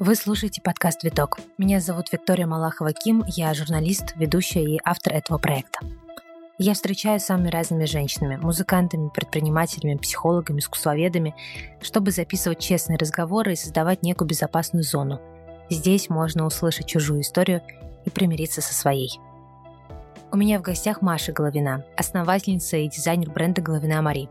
Вы слушаете подкаст «Виток». Меня зовут Виктория Малахова-Ким, я журналист, ведущая и автор этого проекта. Я встречаюсь с самыми разными женщинами, музыкантами, предпринимателями, психологами, искусствоведами, чтобы записывать честные разговоры и создавать некую безопасную зону. Здесь можно услышать чужую историю и примириться со своей. У меня в гостях Маша Головина, основательница и дизайнер бренда «Головина Мари»,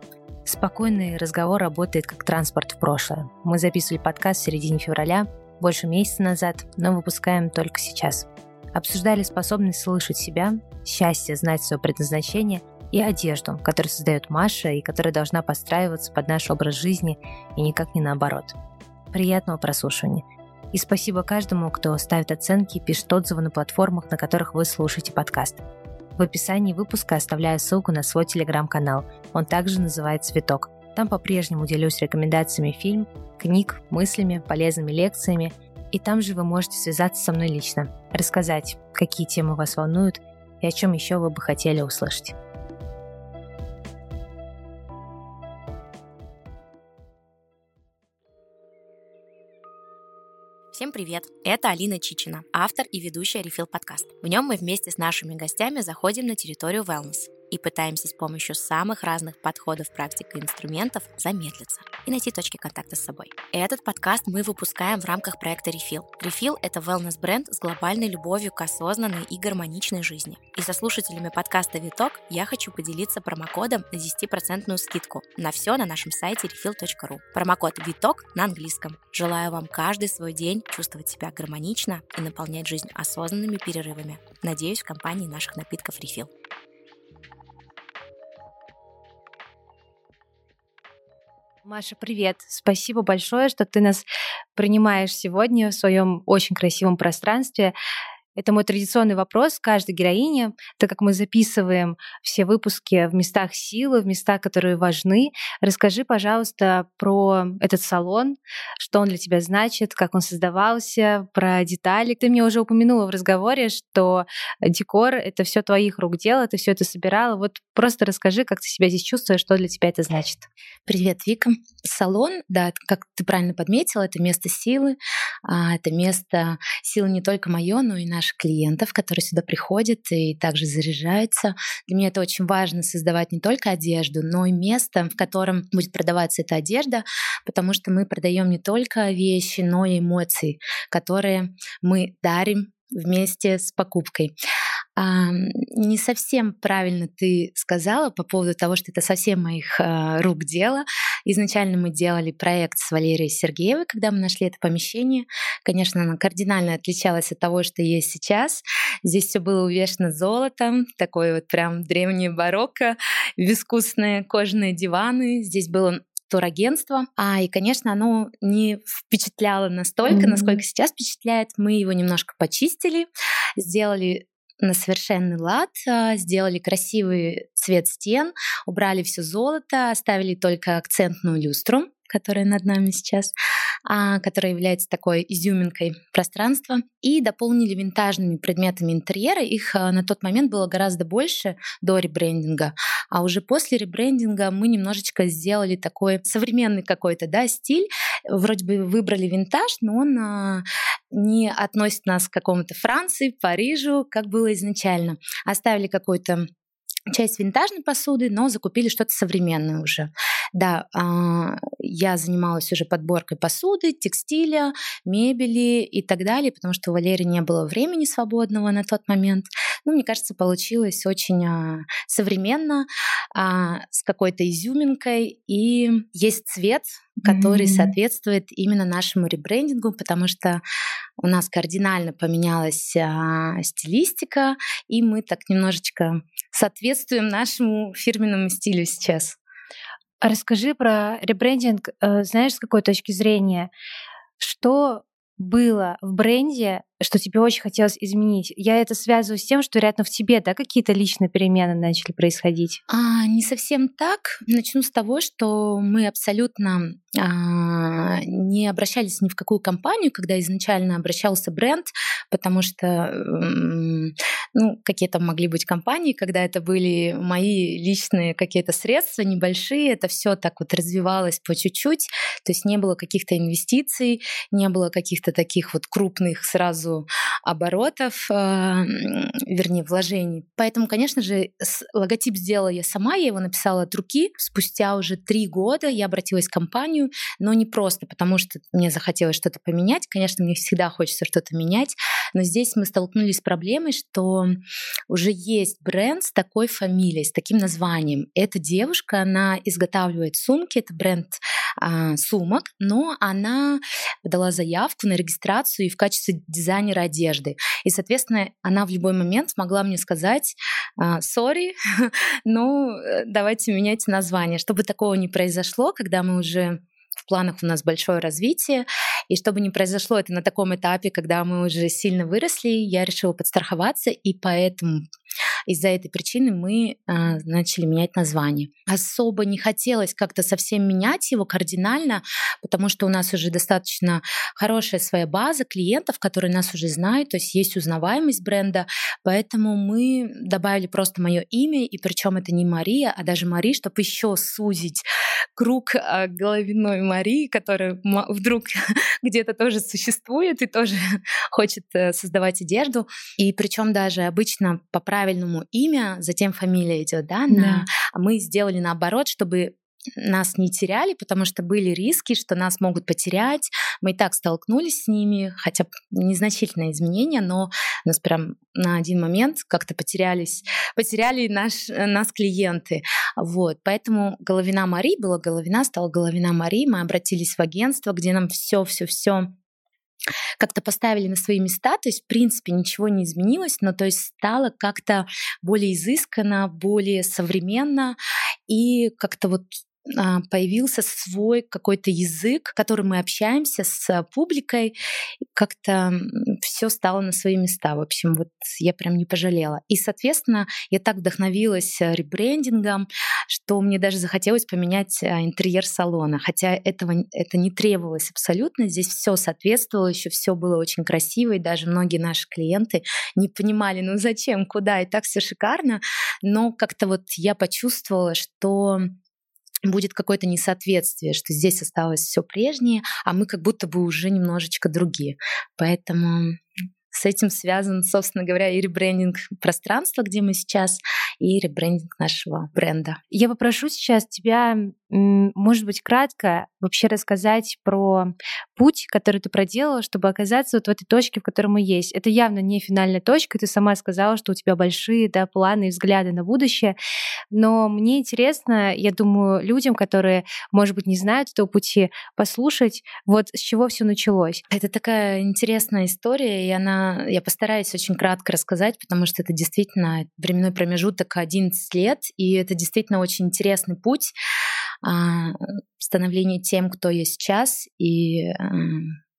Спокойный разговор работает как транспорт в прошлое. Мы записывали подкаст в середине февраля, больше месяца назад, но выпускаем только сейчас. Обсуждали способность слышать себя, счастье знать свое предназначение и одежду, которую создает Маша и которая должна подстраиваться под наш образ жизни и никак не наоборот. Приятного прослушивания. И спасибо каждому, кто ставит оценки и пишет отзывы на платформах, на которых вы слушаете подкаст. В описании выпуска оставляю ссылку на свой телеграм-канал. Он также называется «Цветок». Там по-прежнему делюсь рекомендациями фильм, книг, мыслями, полезными лекциями, и там же вы можете связаться со мной лично, рассказать, какие темы вас волнуют и о чем еще вы бы хотели услышать. Всем привет! Это Алина Чичина, автор и ведущая Refill подкаст. В нем мы вместе с нашими гостями заходим на территорию wellness и пытаемся с помощью самых разных подходов, практик и инструментов замедлиться и найти точки контакта с собой. Этот подкаст мы выпускаем в рамках проекта Refill. Refill — это wellness-бренд с глобальной любовью к осознанной и гармоничной жизни. И со слушателями подкаста «Виток» я хочу поделиться промокодом на 10% скидку на все на нашем сайте refill.ru. Промокод «Виток» на английском. Желаю вам каждый свой день чувствовать себя гармонично и наполнять жизнь осознанными перерывами. Надеюсь, в компании наших напитков Refill. Маша, привет. Спасибо большое, что ты нас принимаешь сегодня в своем очень красивом пространстве. Это мой традиционный вопрос каждой героине, так как мы записываем все выпуски в местах силы, в местах, которые важны. Расскажи, пожалуйста, про этот салон, что он для тебя значит, как он создавался, про детали. Ты мне уже упомянула в разговоре, что декор — это все твоих рук дело, ты все это собирала. Вот просто расскажи, как ты себя здесь чувствуешь, что для тебя это значит. Привет, Вика. Салон, да, как ты правильно подметила, это место силы, а, это место силы не только мое, но и наше наших клиентов, которые сюда приходят и также заряжаются. Для меня это очень важно создавать не только одежду, но и место, в котором будет продаваться эта одежда, потому что мы продаем не только вещи, но и эмоции, которые мы дарим вместе с покупкой. Не совсем правильно ты сказала по поводу того, что это совсем моих а, рук дело. Изначально мы делали проект с Валерией Сергеевой, когда мы нашли это помещение. Конечно, оно кардинально отличалось от того, что есть сейчас. Здесь все было увешано золотом, такой вот прям древнее барокко, безвкусные кожаные диваны. Здесь было турагентство. А, и, конечно, оно не впечатляло настолько, mm-hmm. насколько сейчас впечатляет. Мы его немножко почистили, сделали на совершенный лад, а, сделали красивый цвет стен, убрали все золото, оставили только акцентную люстру, которая над нами сейчас, а, которая является такой изюминкой пространства, и дополнили винтажными предметами интерьера. Их а, на тот момент было гораздо больше до ребрендинга, а уже после ребрендинга мы немножечко сделали такой современный какой-то да, стиль. Вроде бы выбрали винтаж, но он не относит нас к какому-то Франции, Парижу, как было изначально. Оставили какой-то часть винтажной посуды, но закупили что-то современное уже. Да, а, я занималась уже подборкой посуды, текстиля, мебели и так далее, потому что у Валерии не было времени свободного на тот момент. Ну, мне кажется, получилось очень а, современно, а, с какой-то изюминкой, и есть цвет, который mm-hmm. соответствует именно нашему ребрендингу, потому что у нас кардинально поменялась а, стилистика, и мы так немножечко соответствуем нашему фирменному стилю сейчас. Расскажи про ребрендинг, э, знаешь, с какой точки зрения, что было в бренде что тебе очень хотелось изменить. Я это связываю с тем, что рядом в тебе, да, какие-то личные перемены начали происходить? А, не совсем так. Начну с того, что мы абсолютно а, не обращались ни в какую компанию, когда изначально обращался бренд, потому что ну, какие то могли быть компании, когда это были мои личные какие-то средства небольшие, это все так вот развивалось по чуть-чуть, то есть не было каких-то инвестиций, не было каких-то таких вот крупных сразу оборотов, а, вернее, вложений. Поэтому, конечно же, логотип сделала я сама, я его написала от руки. Спустя уже три года я обратилась в компанию, но не просто потому, что мне захотелось что-то поменять. Конечно, мне всегда хочется что-то менять, но здесь мы столкнулись с проблемой, что уже есть бренд с такой фамилией, с таким названием. Эта девушка, она изготавливает сумки, это бренд а, сумок, но она подала заявку на регистрацию и в качестве дизайнера одежды. И, соответственно, она в любой момент могла мне сказать, сори, ну, э, давайте менять название. Чтобы такого не произошло, когда мы уже в планах у нас большое развитие. И чтобы не произошло это на таком этапе, когда мы уже сильно выросли, я решила подстраховаться, и поэтому из-за этой причины мы э, начали менять название. Особо не хотелось как-то совсем менять его кардинально, потому что у нас уже достаточно хорошая своя база клиентов, которые нас уже знают, то есть есть узнаваемость бренда, поэтому мы добавили просто мое имя, и причем это не Мария, а даже Мари, чтобы еще сузить круг э, головиной Марии, которая вдруг где-то тоже существует и тоже хочет э, создавать одежду. И причем даже обычно по правильному имя, затем фамилия идет, да, на... да. мы сделали наоборот, чтобы нас не теряли, потому что были риски, что нас могут потерять. Мы и так столкнулись с ними, хотя незначительные изменения, но нас прям на один момент как-то потерялись, потеряли наш, нас клиенты. Вот, поэтому Головина Мари была Головина, стала Головина Мари. Мы обратились в агентство, где нам все, все, все как-то поставили на свои места, то есть в принципе ничего не изменилось, но то есть стало как-то более изысканно, более современно и как-то вот появился свой какой-то язык, которым мы общаемся с публикой, как-то все стало на свои места. В общем, вот я прям не пожалела. И, соответственно, я так вдохновилась э, ребрендингом, что мне даже захотелось поменять интерьер салона, хотя этого это не требовалось абсолютно. Здесь все соответствовало, еще все было очень красиво, и даже многие наши клиенты не понимали, ну зачем, куда, и так все шикарно. Но как-то вот я почувствовала, что будет какое-то несоответствие, что здесь осталось все прежнее, а мы как будто бы уже немножечко другие. Поэтому с этим связан, собственно говоря, и ребрендинг пространства, где мы сейчас, и ребрендинг нашего бренда. Я попрошу сейчас тебя, может быть, кратко вообще рассказать про путь, который ты проделала, чтобы оказаться вот в этой точке, в которой мы есть. Это явно не финальная точка, ты сама сказала, что у тебя большие да, планы и взгляды на будущее, но мне интересно, я думаю, людям, которые, может быть, не знают этого пути, послушать, вот с чего все началось. Это такая интересная история, и она я постараюсь очень кратко рассказать, потому что это действительно временной промежуток 11 лет, и это действительно очень интересный путь а, становления тем, кто есть сейчас, и а,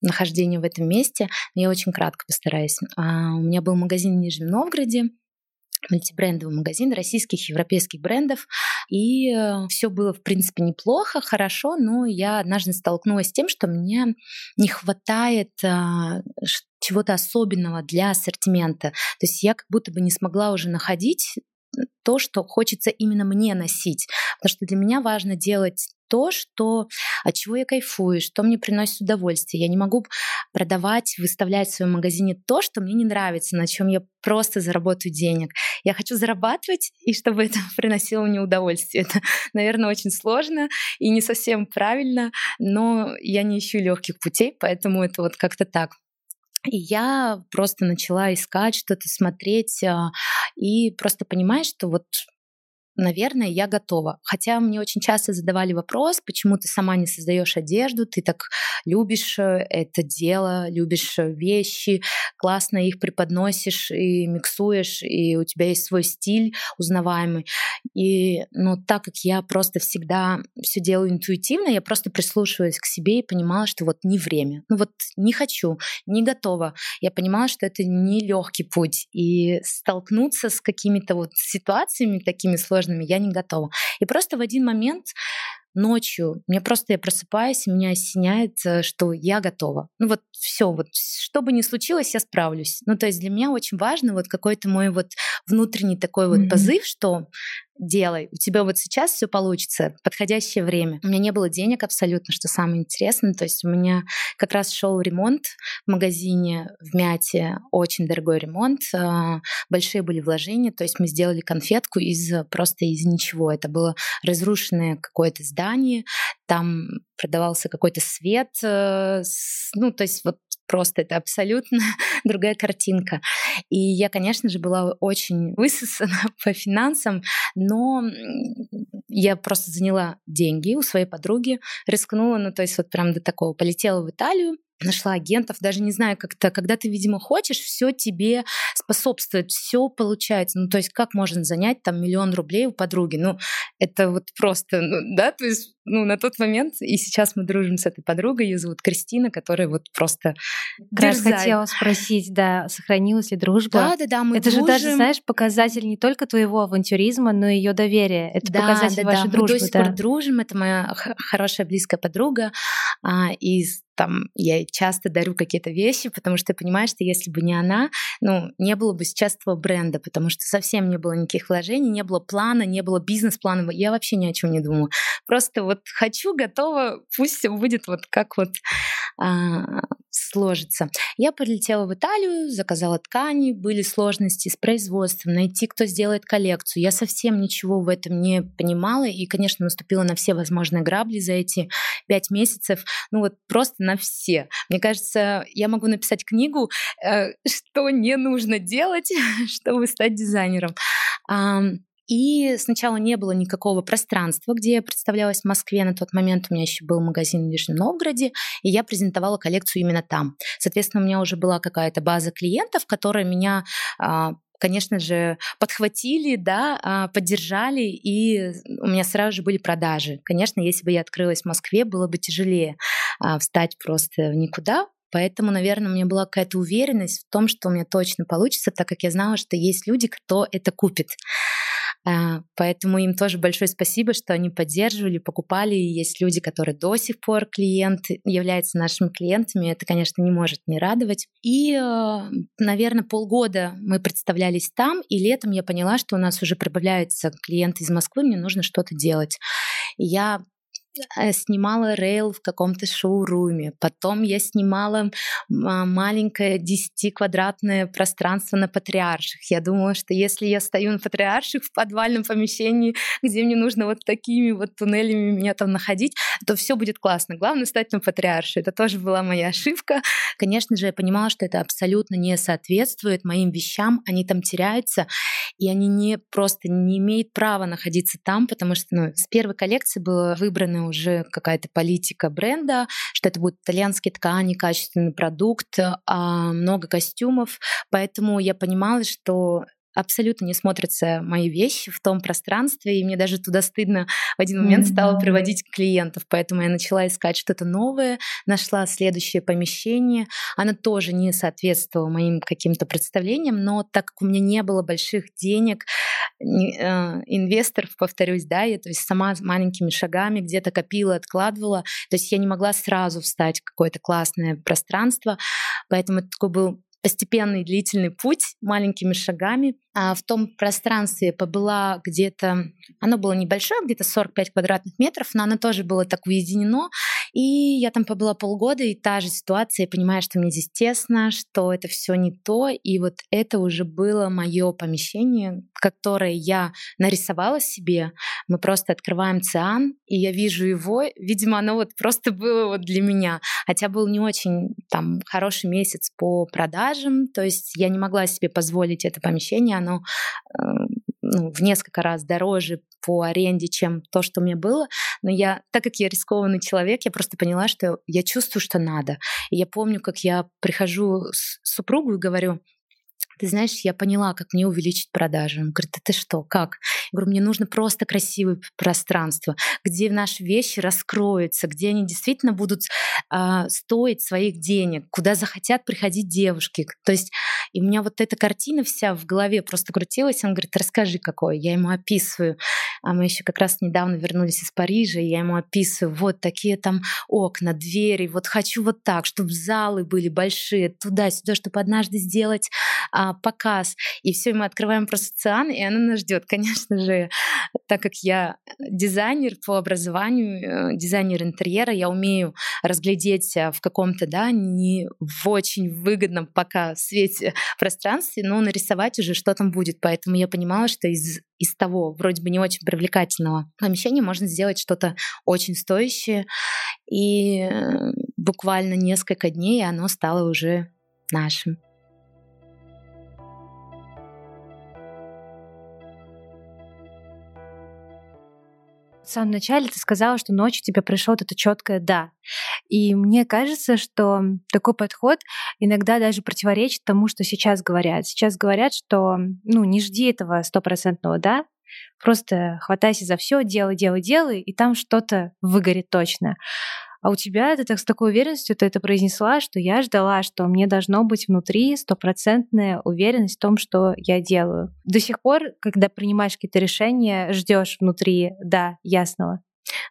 нахождение в этом месте. я очень кратко постараюсь. А, у меня был магазин в Нижнем Новгороде, мультибрендовый магазин российских, европейских брендов. И э, все было, в принципе, неплохо, хорошо, но я однажды столкнулась с тем, что мне не хватает а, чего-то особенного для ассортимента. То есть я как будто бы не смогла уже находить то, что хочется именно мне носить. Потому что для меня важно делать то, что, от чего я кайфую, что мне приносит удовольствие. Я не могу продавать, выставлять в своем магазине то, что мне не нравится, на чем я просто заработаю денег. Я хочу зарабатывать, и чтобы это приносило мне удовольствие. Это, наверное, очень сложно и не совсем правильно, но я не ищу легких путей, поэтому это вот как-то так. И я просто начала искать, что-то смотреть, а, и просто понимать, что вот наверное, я готова. Хотя мне очень часто задавали вопрос, почему ты сама не создаешь одежду, ты так любишь э, это дело, любишь э, вещи, классно их преподносишь и миксуешь, и у тебя есть свой стиль узнаваемый. И, ну, так как я просто всегда все делаю интуитивно, я просто прислушиваюсь к себе и понимала, что вот не время. Ну вот не хочу, не готова. Я понимала, что это не легкий путь. И столкнуться с какими-то вот ситуациями такими сложными сложными, я не готова. И просто в один момент ночью, мне просто я просыпаюсь, меня осеняет, э, что я готова. Ну вот все, вот что бы ни случилось, я справлюсь. Ну то есть для меня очень важно вот какой-то мой вот внутренний такой вот mm-hmm. позыв, что делай, у тебя вот сейчас все получится, подходящее время. У меня не было денег абсолютно, что самое интересное. То есть у меня как раз шел ремонт в магазине в Мяте, очень дорогой ремонт, а, большие были вложения. То есть мы сделали конфетку из просто из ничего. Это было разрушенное какое-то здание, там продавался какой-то свет, э, ну то есть вот просто это абсолютно другая картинка. И я, конечно же, была очень высосана по финансам, но я просто заняла деньги у своей подруги, рискнула, ну то есть вот прям до такого, полетела в Италию, нашла агентов, даже не знаю, как-то, когда ты, видимо, хочешь, все тебе способствует, все получается. Ну, то есть как можно занять там миллион рублей у подруги? Ну, это вот просто, ну, да, то есть, ну, на тот момент, и сейчас мы дружим с этой подругой, ее зовут Кристина, которая вот просто Как хотела спросить, да, сохранилась ли дружба? Да, да, да, мы Это дружим. же даже, знаешь, показатель не только твоего авантюризма, но и ее доверия. Это да, показатель да, вашей да. дружбы. Мы до сих да. пор дружим, это моя хорошая близкая подруга, а, и там я часто дарю какие-то вещи, потому что я понимаю, что если бы не она, ну, не было бы сейчас этого бренда, потому что совсем не было никаких вложений, не было плана, не было бизнес-плана, я вообще ни о чем не думаю. Просто вот хочу, готова, пусть все будет вот как вот сложится. Я полетела в Италию, заказала ткани, были сложности с производством, найти, кто сделает коллекцию. Я совсем ничего в этом не понимала и, конечно, наступила на все возможные грабли за эти пять месяцев. Ну вот просто на все. Мне кажется, я могу написать книгу, э, что не нужно делать, чтобы стать дизайнером. И сначала не было никакого пространства, где я представлялась в Москве. На тот момент у меня еще был магазин в Нижнем Новгороде, и я презентовала коллекцию именно там. Соответственно, у меня уже была какая-то база клиентов, которая меня а, конечно же, подхватили, да, а, поддержали, и у меня сразу же были продажи. Конечно, если бы я открылась в Москве, было бы тяжелее а, встать просто в никуда, Поэтому, наверное, у меня была какая-то уверенность в том, что у меня точно получится, так как я знала, что есть люди, кто это купит. А, поэтому им тоже большое спасибо, что они поддерживали, покупали. И есть люди, которые до сих пор клиенты, являются нашими клиентами. Это, конечно, не может не радовать. И, э, наверное, полгода мы представлялись там, и летом я поняла, что у нас уже прибавляются клиенты из Москвы, мне нужно что-то делать. Я снимала рейл в каком-то шоуруме. Потом я снимала маленькое 10-квадратное пространство на Патриарших. Я думала, что если я стою на Патриарших в подвальном помещении, где мне нужно вот такими вот туннелями меня там находить, то все будет классно. Главное стать на Патриарше. Это тоже была моя ошибка. Конечно же, я понимала, что это абсолютно не соответствует моим вещам. Они там теряются, и они не просто не имеют права находиться там, потому что ну, с первой коллекции было выбрано уже какая-то политика бренда, что это будут итальянские ткани, качественный продукт, а много костюмов. Поэтому я понимала, что абсолютно не смотрятся мои вещи в том пространстве, и мне даже туда стыдно в один момент стало приводить клиентов, поэтому я начала искать что-то новое, нашла следующее помещение, оно тоже не соответствовало моим каким-то представлениям, но так как у меня не было больших денег, э, инвесторов, повторюсь, да, я то есть сама маленькими шагами где-то копила, откладывала, то есть я не могла сразу встать в какое-то классное пространство, поэтому это такой был постепенный длительный путь маленькими шагами. А в том пространстве побыла где-то, оно было небольшое, где-то 45 квадратных метров, но оно тоже было так уединено. И я там побыла полгода, и та же ситуация, я понимаю, что мне здесь тесно, что это все не то. И вот это уже было мое помещение, которое я нарисовала себе. Мы просто открываем циан, и я вижу его. Видимо, оно вот просто было вот для меня. Хотя был не очень там хороший месяц по продажам, то есть я не могла себе позволить это помещение, оно э, ну, в несколько раз дороже по аренде, чем то, что у меня было. Но я, так как я рискованный человек, я просто поняла, что я чувствую, что надо. И я помню, как я прихожу с супругу и говорю, ты знаешь, я поняла, как мне увеличить продажи. Он говорит, да ты что, как? Я говорю, мне нужно просто красивое пространство, где наши вещи раскроются, где они действительно будут э, стоить своих денег, куда захотят приходить девушки. То есть и у меня вот эта картина вся в голове просто крутилась. Он говорит, расскажи, какой. Я ему описываю. А мы еще как раз недавно вернулись из Парижа, и я ему описываю, вот такие там окна, двери, вот хочу вот так, чтобы залы были большие, туда-сюда, чтобы однажды сделать а, показ. И все, мы открываем просто циан, и она нас ждет. Конечно же, так как я дизайнер по образованию, э, дизайнер интерьера, я умею разглядеть э, в каком-то, да, не в очень выгодном пока свете пространстве, но нарисовать уже, что там будет. Поэтому я понимала, что из, из того вроде бы не очень привлекательного помещения можно сделать что-то очень стоящее. И э, буквально несколько дней оно стало уже нашим. В самом начале ты сказала, что ночью тебе пришло вот это четкое да. И мне кажется, что такой подход иногда даже противоречит тому, что сейчас говорят. Сейчас говорят, что ну, не жди этого стопроцентного да, просто хватайся за все, делай, делай, делай, и там что-то выгорит точно. А у тебя ты так с такой уверенностью ты это произнесла, что я ждала, что мне должно быть внутри стопроцентная уверенность в том, что я делаю. До сих пор, когда принимаешь какие-то решения, ждешь внутри, да, ясного.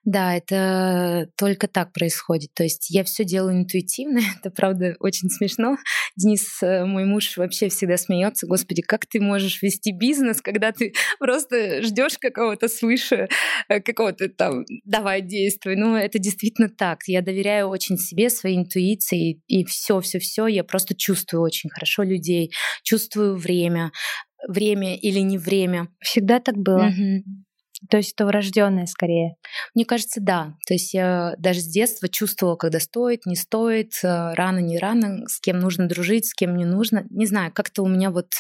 Да, это только так происходит. То есть я все делаю интуитивно. Это правда очень смешно. Денис, э, мой муж, вообще всегда смеется. Господи, как ты можешь вести бизнес, когда ты просто ждешь какого-то свыше, э, какого-то там давай действуй. Ну, это действительно так. Я доверяю очень себе, своей интуиции, и все, все, все. Я просто чувствую очень хорошо людей, чувствую время, время или не время. Всегда так было. Угу. То есть это врожденное скорее? Мне кажется, да. То есть я даже с детства чувствовала, когда стоит, не стоит, э, рано, не рано, с кем нужно дружить, с кем не нужно. Не знаю, как-то у меня вот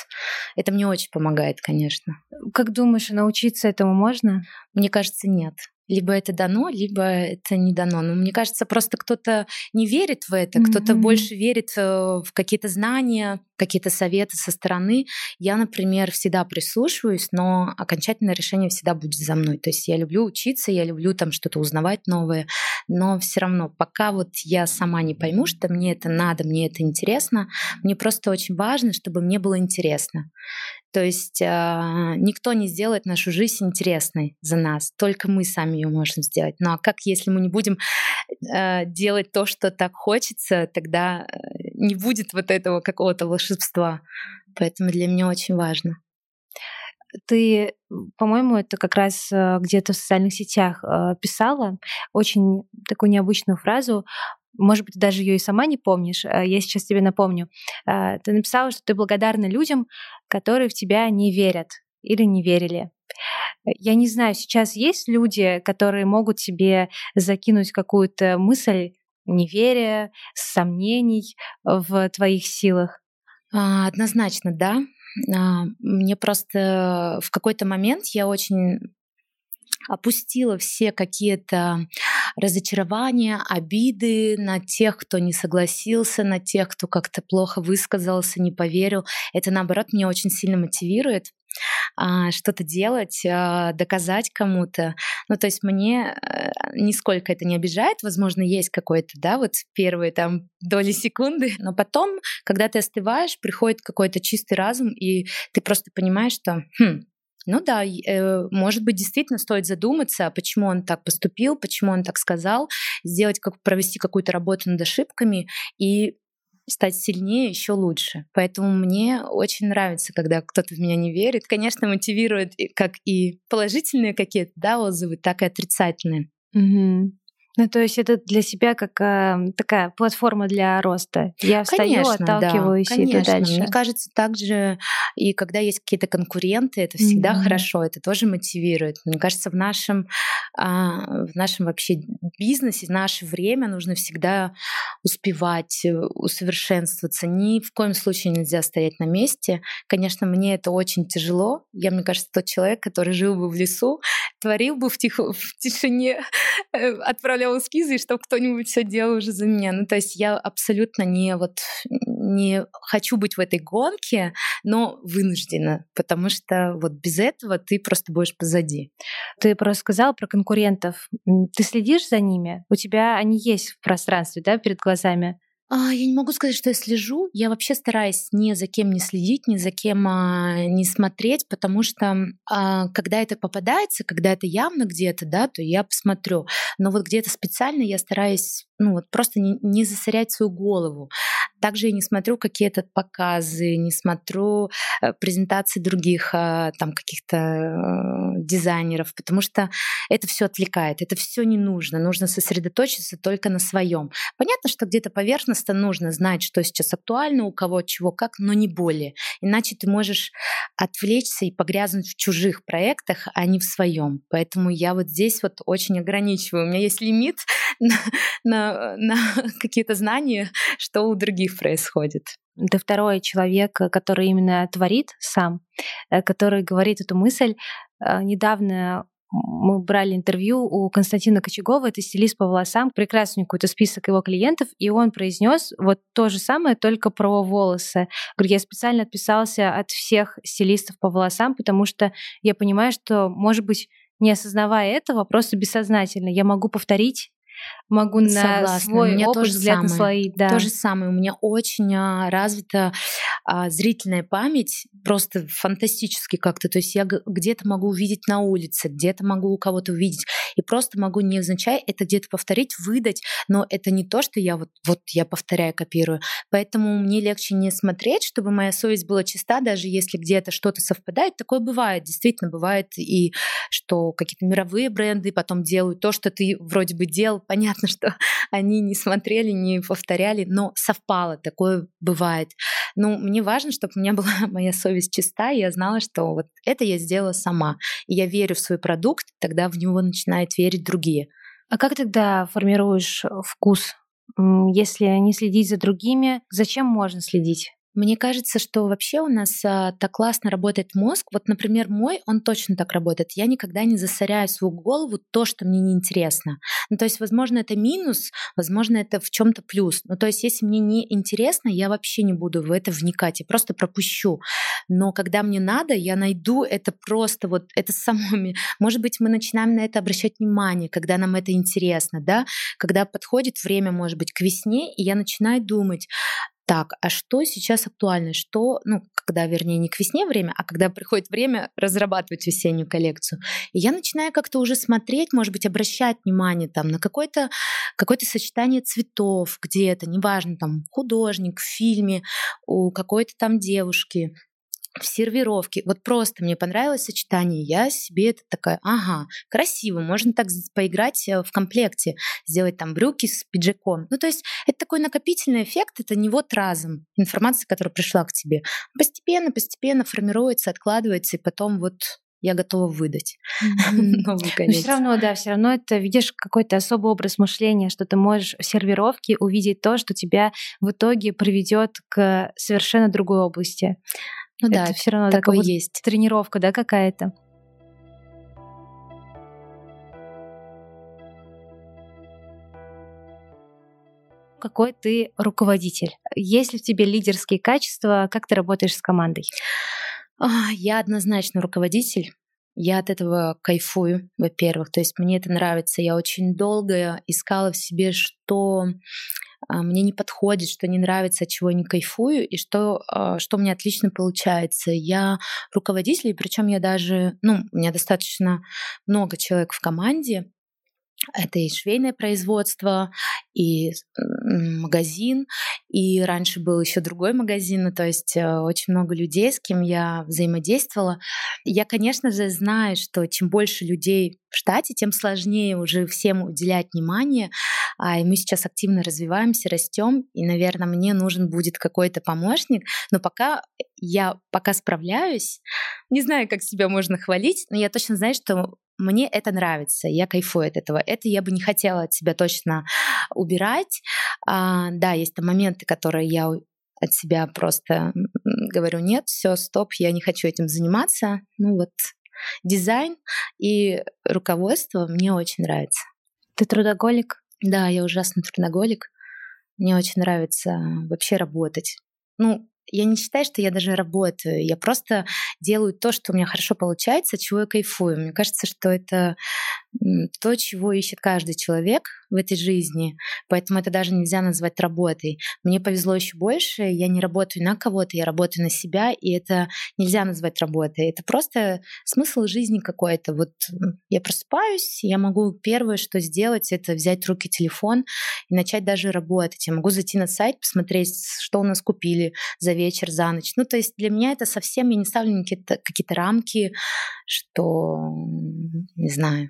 это мне очень помогает, конечно. Как думаешь, научиться этому можно? Мне кажется, нет либо это дано, либо это не дано. Но мне кажется, просто кто-то не верит в это, mm-hmm. кто-то больше верит э, в какие-то знания, какие-то советы со стороны. Я, например, всегда прислушиваюсь, но окончательное решение всегда будет за мной. То есть я люблю учиться, я люблю там что-то узнавать новое, но все равно, пока вот я сама не пойму, что мне это надо, мне это интересно, мне просто очень важно, чтобы мне было интересно. То есть э, никто не сделает нашу жизнь интересной за нас, только мы сами ее можем сделать. Ну а как, если мы не будем э, делать то, что так хочется, тогда э, не будет вот этого какого-то волшебства. Поэтому для меня очень важно. Ты, по-моему, это как раз э, где-то в социальных сетях э, писала очень такую необычную фразу может быть, даже ее и сама не помнишь, а я сейчас тебе напомню. А, ты написала, что ты благодарна людям, которые в тебя не верят или не верили. Я не знаю, сейчас есть люди, которые могут тебе закинуть какую-то мысль неверия, сомнений в твоих силах? А, однозначно, да. Мне просто в какой-то момент я очень опустила все какие-то разочарования, обиды на тех, кто не согласился, на тех, кто как-то плохо высказался, не поверил. Это, наоборот, меня очень сильно мотивирует а, что-то делать, а, доказать кому-то. Ну, то есть мне э, нисколько это не обижает. Возможно, есть какой-то, да, вот первые там доли секунды, но потом, когда ты остываешь, приходит какой-то чистый разум, и ты просто понимаешь, что хм, ну да, э, может быть, действительно стоит задуматься, почему он так поступил, почему он так сказал, сделать, как провести какую-то работу над ошибками и стать сильнее, еще лучше. Поэтому мне очень нравится, когда кто-то в меня не верит. Конечно, мотивирует как и положительные какие-то да, отзывы, так и отрицательные. Угу. Ну, то есть это для себя как э, такая платформа для роста. Я встаю, конечно, отталкиваюсь да, конечно. и иду дальше. Мне кажется, также и когда есть какие-то конкуренты, это всегда mm-hmm. хорошо, это тоже мотивирует. Мне кажется, в нашем, э, в нашем вообще бизнесе, в наше время нужно всегда успевать, э, усовершенствоваться. Ни в коем случае нельзя стоять на месте. Конечно, мне это очень тяжело. Я, мне кажется, тот человек, который жил бы в лесу, творил бы в, тихо, в тишине, э, отправлял эскизы, и чтобы кто-нибудь все делал уже за меня. Ну, то есть я абсолютно не вот не хочу быть в этой гонке, но вынуждена, потому что вот без этого ты просто будешь позади. Ты просто сказала про конкурентов. Ты следишь за ними? У тебя они есть в пространстве, да, перед глазами? А, я не могу сказать, что я слежу. Я вообще стараюсь ни за кем не следить, ни за кем а, не смотреть, потому что а, когда это попадается, когда это явно где-то, да, то я посмотрю. Но вот где-то специально я стараюсь ну вот просто не, не засорять свою голову. Также я не смотрю какие-то показы, не смотрю э, презентации других э, там каких-то э, дизайнеров, потому что это все отвлекает, это все не нужно. Нужно сосредоточиться только на своем. Понятно, что где-то поверхностно нужно знать, что сейчас актуально, у кого чего как, но не более. Иначе ты можешь отвлечься и погрязнуть в чужих проектах, а не в своем. Поэтому я вот здесь вот очень ограничиваю. У меня есть лимит на, на, на какие-то знания, что у других происходит. Ты второй человек, который именно творит сам, э, который говорит эту мысль. Э, недавно мы брали интервью у Константина Кочегова, это стилист по волосам, прекрасный какой-то список его клиентов, и он произнес вот то же самое, только про волосы. Говорит, я специально отписался от всех стилистов по волосам, потому что я понимаю, что, может быть, не осознавая этого, просто бессознательно я могу повторить могу Согласна. на свой у меня опыт, тоже взгляд самое. наслоить. Да. То же самое. У меня очень а, развита а, зрительная память, просто фантастически как-то. То есть я где-то могу увидеть на улице, где-то могу у кого-то увидеть, и просто могу невзначай это где-то повторить, выдать, но это не то, что я вот, вот я повторяю, копирую. Поэтому мне легче не смотреть, чтобы моя совесть была чиста, даже если где-то что-то совпадает. Такое бывает, действительно бывает, и что какие-то мировые бренды потом делают то, что ты вроде бы делал, понятно, что они не смотрели, не повторяли, но совпало, такое бывает. Ну, мне важно, чтобы у меня была моя совесть чиста, и я знала, что вот это я сделала сама. И я верю в свой продукт, тогда в него начинают верить другие. А как тогда формируешь э, вкус? Если не следить за другими, зачем можно следить? Мне кажется, что вообще у нас а, так классно работает мозг. Вот, например, мой, он точно так работает. Я никогда не засоряю свою голову то, что мне неинтересно. Ну, то есть, возможно, это минус, возможно, это в чем-то плюс. Ну, то есть, если мне не интересно, я вообще не буду в это вникать, я просто пропущу. Но когда мне надо, я найду это просто вот это само. Может быть, мы начинаем на это обращать внимание, когда нам это интересно, да? Когда подходит время, может быть, к весне, и я начинаю думать, так, а что сейчас актуально? Что, ну, когда, вернее, не к весне время, а когда приходит время разрабатывать весеннюю коллекцию. И я начинаю как-то уже смотреть, может быть, обращать внимание там на какое-то какое сочетание цветов где-то, неважно, там, художник в фильме, у какой-то там девушки, в сервировке. Вот просто мне понравилось сочетание. Я себе это такая, ага, красиво, можно так поиграть э, в комплекте, сделать там брюки с пиджаком. Ну, то есть это такой накопительный эффект, это не вот разом информация, которая пришла к тебе. Постепенно, постепенно формируется, откладывается, и потом вот я готова выдать новый конец. все равно, да, все равно это видишь какой-то особый образ мышления, что ты можешь в сервировке увидеть то, что тебя в итоге приведет к совершенно другой области. Ну это да, все равно такое есть. Тренировка, да, какая-то. какой ты руководитель. Есть ли в тебе лидерские качества? Как ты работаешь с командой? Я однозначно руководитель. Я от этого кайфую, во-первых. То есть мне это нравится. Я очень долго искала в себе, что а, мне не подходит, что не нравится, от чего не кайфую, и что, а, что у меня отлично получается. Я руководитель, причем я даже, ну, у меня достаточно много человек в команде, это и швейное производство, и магазин, и раньше был еще другой магазин, ну, то есть э, очень много людей, с кем я взаимодействовала. Я, конечно же, знаю, что чем больше людей в штате, тем сложнее уже всем уделять внимание. А, мы сейчас активно развиваемся, растем, и, наверное, мне нужен будет какой-то помощник. Но пока я пока справляюсь, не знаю, как себя можно хвалить, но я точно знаю, что мне это нравится, я кайфую от этого. Это я бы не хотела от себя точно убирать. А, да, есть там моменты, которые я от себя просто говорю, нет, все, стоп, я не хочу этим заниматься. Ну вот, дизайн и руководство мне очень нравится. Ты трудоголик? Да, я ужасный трудоголик. Мне очень нравится вообще работать. Ну, я не считаю, что я даже работаю. Я просто делаю то, что у меня хорошо получается, чего я кайфую. Мне кажется, что это то, чего ищет каждый человек в этой жизни. Поэтому это даже нельзя назвать работой. Мне повезло еще больше. Я не работаю на кого-то, я работаю на себя, и это нельзя назвать работой. Это просто смысл жизни какой-то. Вот я просыпаюсь, я могу первое, что сделать, это взять в руки телефон и начать даже работать. Я могу зайти на сайт, посмотреть, что у нас купили за вечер, за ночь. Ну, то есть для меня это совсем, я не ставлю какие-то, какие-то рамки, что, не знаю,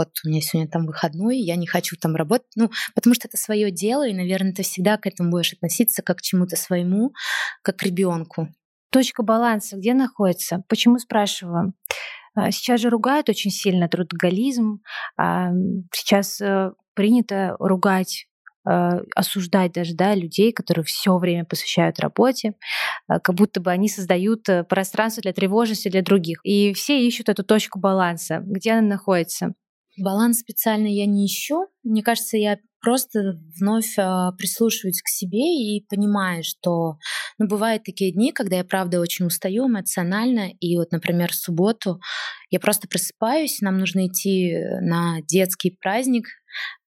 вот у меня сегодня там выходной, я не хочу там работать, ну, потому что это свое дело, и, наверное, ты всегда к этому будешь относиться как к чему-то своему, как к ребенку. Точка баланса где находится? Почему спрашиваю? А, сейчас же ругают очень сильно трудоголизм. А, сейчас э, принято ругать э, осуждать даже да, людей, которые все время посвящают работе, э, как будто бы они создают пространство для тревожности для других. И все ищут эту точку баланса, где она находится. Баланс специально я не ищу. Мне кажется, я просто вновь э, прислушиваюсь к себе и понимаю, что ну, бывают такие дни, когда я правда очень устаю эмоционально, и вот, например, в субботу я просто просыпаюсь, нам нужно идти на детский праздник,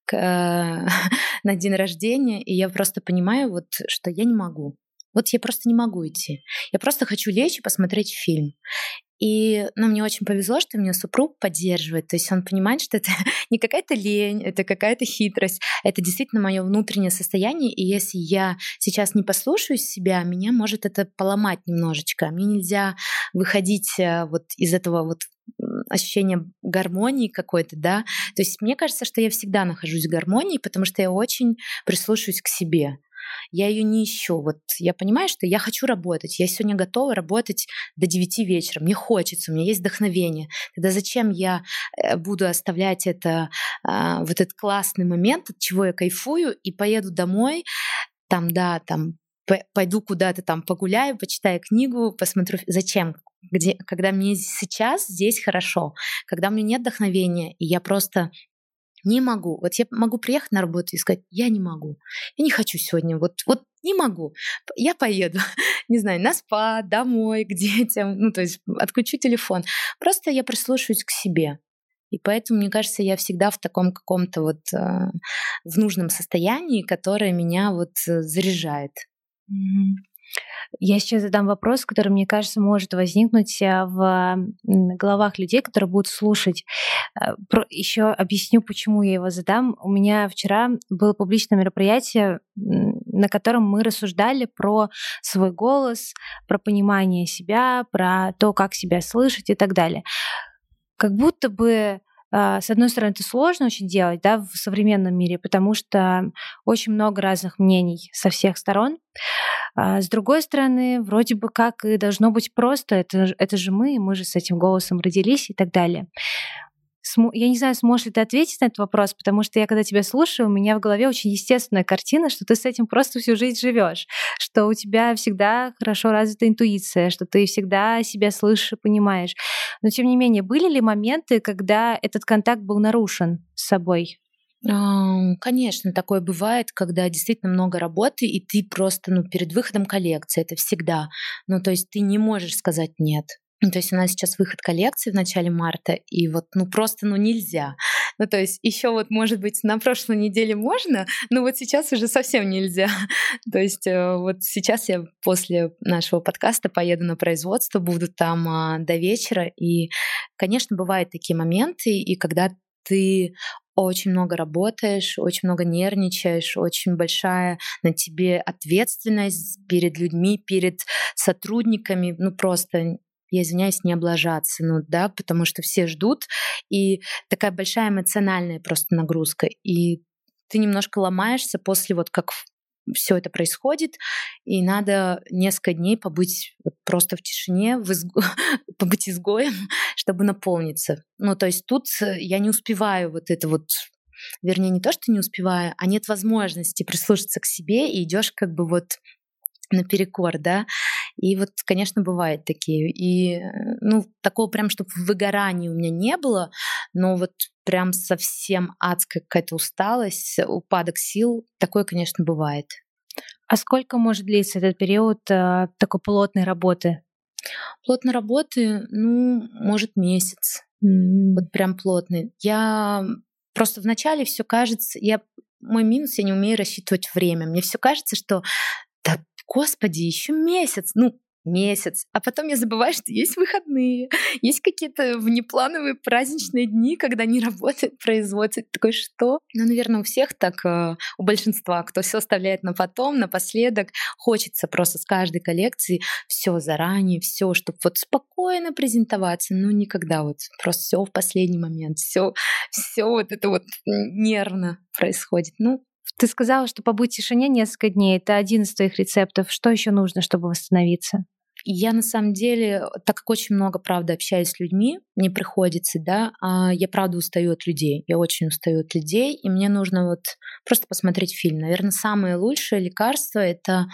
к, э, на день рождения, и я просто понимаю, вот, что я не могу. Вот я просто не могу идти. Я просто хочу лечь и посмотреть фильм. И ну, мне очень повезло, что меня супруг поддерживает. То есть он понимает, что это не какая-то лень, это какая-то хитрость. Это действительно мое внутреннее состояние. И если я сейчас не послушаюсь себя, меня может это поломать немножечко. Мне нельзя выходить э, вот из этого вот ощущения гармонии какой-то, да. То есть мне кажется, что я всегда нахожусь в гармонии, потому что я очень прислушиваюсь к себе я ее не ищу. Вот я понимаю, что я хочу работать. Я сегодня готова работать до 9 вечера. Мне хочется, у меня есть вдохновение. Тогда зачем я э, буду оставлять это, а, вот этот классный момент, от чего я кайфую, и поеду домой, там, да, там, пойду куда-то там погуляю, почитаю книгу, посмотрю. Зачем? Где, когда мне сейчас здесь хорошо, когда мне нет вдохновения, и я просто не могу. Вот я могу приехать на работу и сказать, я не могу. Я не хочу сегодня. Вот, вот не могу. Я поеду, не знаю, на спа, домой, к детям. Ну, то есть отключу телефон. Просто я прислушиваюсь к себе. И поэтому, мне кажется, я всегда в таком каком-то вот э, в нужном состоянии, которое меня вот э, заряжает. Mm-hmm. Я сейчас задам вопрос, который, мне кажется, может возникнуть э, в головах людей, которые будут слушать. Э, Еще объясню, почему я его задам. У меня вчера было публичное мероприятие, на котором мы рассуждали про свой голос, про понимание себя, про то, как себя слышать и так далее. Как будто бы с одной стороны, это сложно очень делать да, в современном мире, потому что очень много разных мнений со всех сторон. А с другой стороны, вроде бы как и должно быть просто, это, это же мы, мы же с этим голосом родились и так далее. Я не знаю, сможешь ли ты ответить на этот вопрос, потому что я, когда тебя слушаю, у меня в голове очень естественная картина, что ты с этим просто всю жизнь живешь, что у тебя всегда хорошо развита интуиция, что ты всегда себя слышишь и понимаешь. Но тем не менее, были ли моменты, когда этот контакт был нарушен с собой? Конечно, такое бывает, когда действительно много работы, и ты просто ну, перед выходом коллекции, это всегда. Ну, то есть ты не можешь сказать нет. Ну, то есть у нас сейчас выход коллекции в начале марта, и вот ну просто ну нельзя. Ну то есть еще вот может быть на прошлой неделе можно, но вот сейчас уже совсем нельзя. то есть э, вот сейчас я после нашего подкаста поеду на производство, буду там а, до вечера, и, конечно, бывают такие моменты, и когда ты очень много работаешь, очень много нервничаешь, очень большая на тебе ответственность перед людьми, перед сотрудниками, ну просто я извиняюсь, не облажаться, ну да, потому что все ждут, и такая большая эмоциональная просто нагрузка, и ты немножко ломаешься после вот как все это происходит, и надо несколько дней побыть просто в тишине, в изго... побыть изгоем, чтобы наполниться. Ну, то есть тут я не успеваю вот это вот вернее, не то, что не успеваю, а нет возможности прислушаться к себе, и идешь как бы вот наперекор, да. И вот, конечно, бывают такие. И, ну, такого прям, чтобы выгорания у меня не было, но вот прям совсем адская какая-то усталость, упадок сил, такое, конечно, бывает. А сколько может длиться этот период э, такой плотной работы? Плотной работы, ну, может, месяц. Mm. Вот прям плотный. Я просто вначале все кажется, я мой минус, я не умею рассчитывать время. Мне все кажется, что да, господи, еще месяц. Ну, месяц. А потом я забываю, что есть выходные, есть какие-то внеплановые праздничные дни, когда не работает производство. Такой что? Ну, наверное, у всех так, э, у большинства, кто все оставляет на потом, напоследок, хочется просто с каждой коллекции все заранее, все, чтобы вот спокойно презентоваться, но никогда вот просто все в последний момент, все, все вот это вот нервно происходит. Ну, ты сказала, что побыть в тишине несколько дней — это один из твоих рецептов. Что еще нужно, чтобы восстановиться? Я на самом деле, так как очень много, правда, общаюсь с людьми, мне приходится, да, а я правда устаю от людей. Я очень устаю от людей, и мне нужно вот просто посмотреть фильм. Наверное, самое лучшее лекарство — это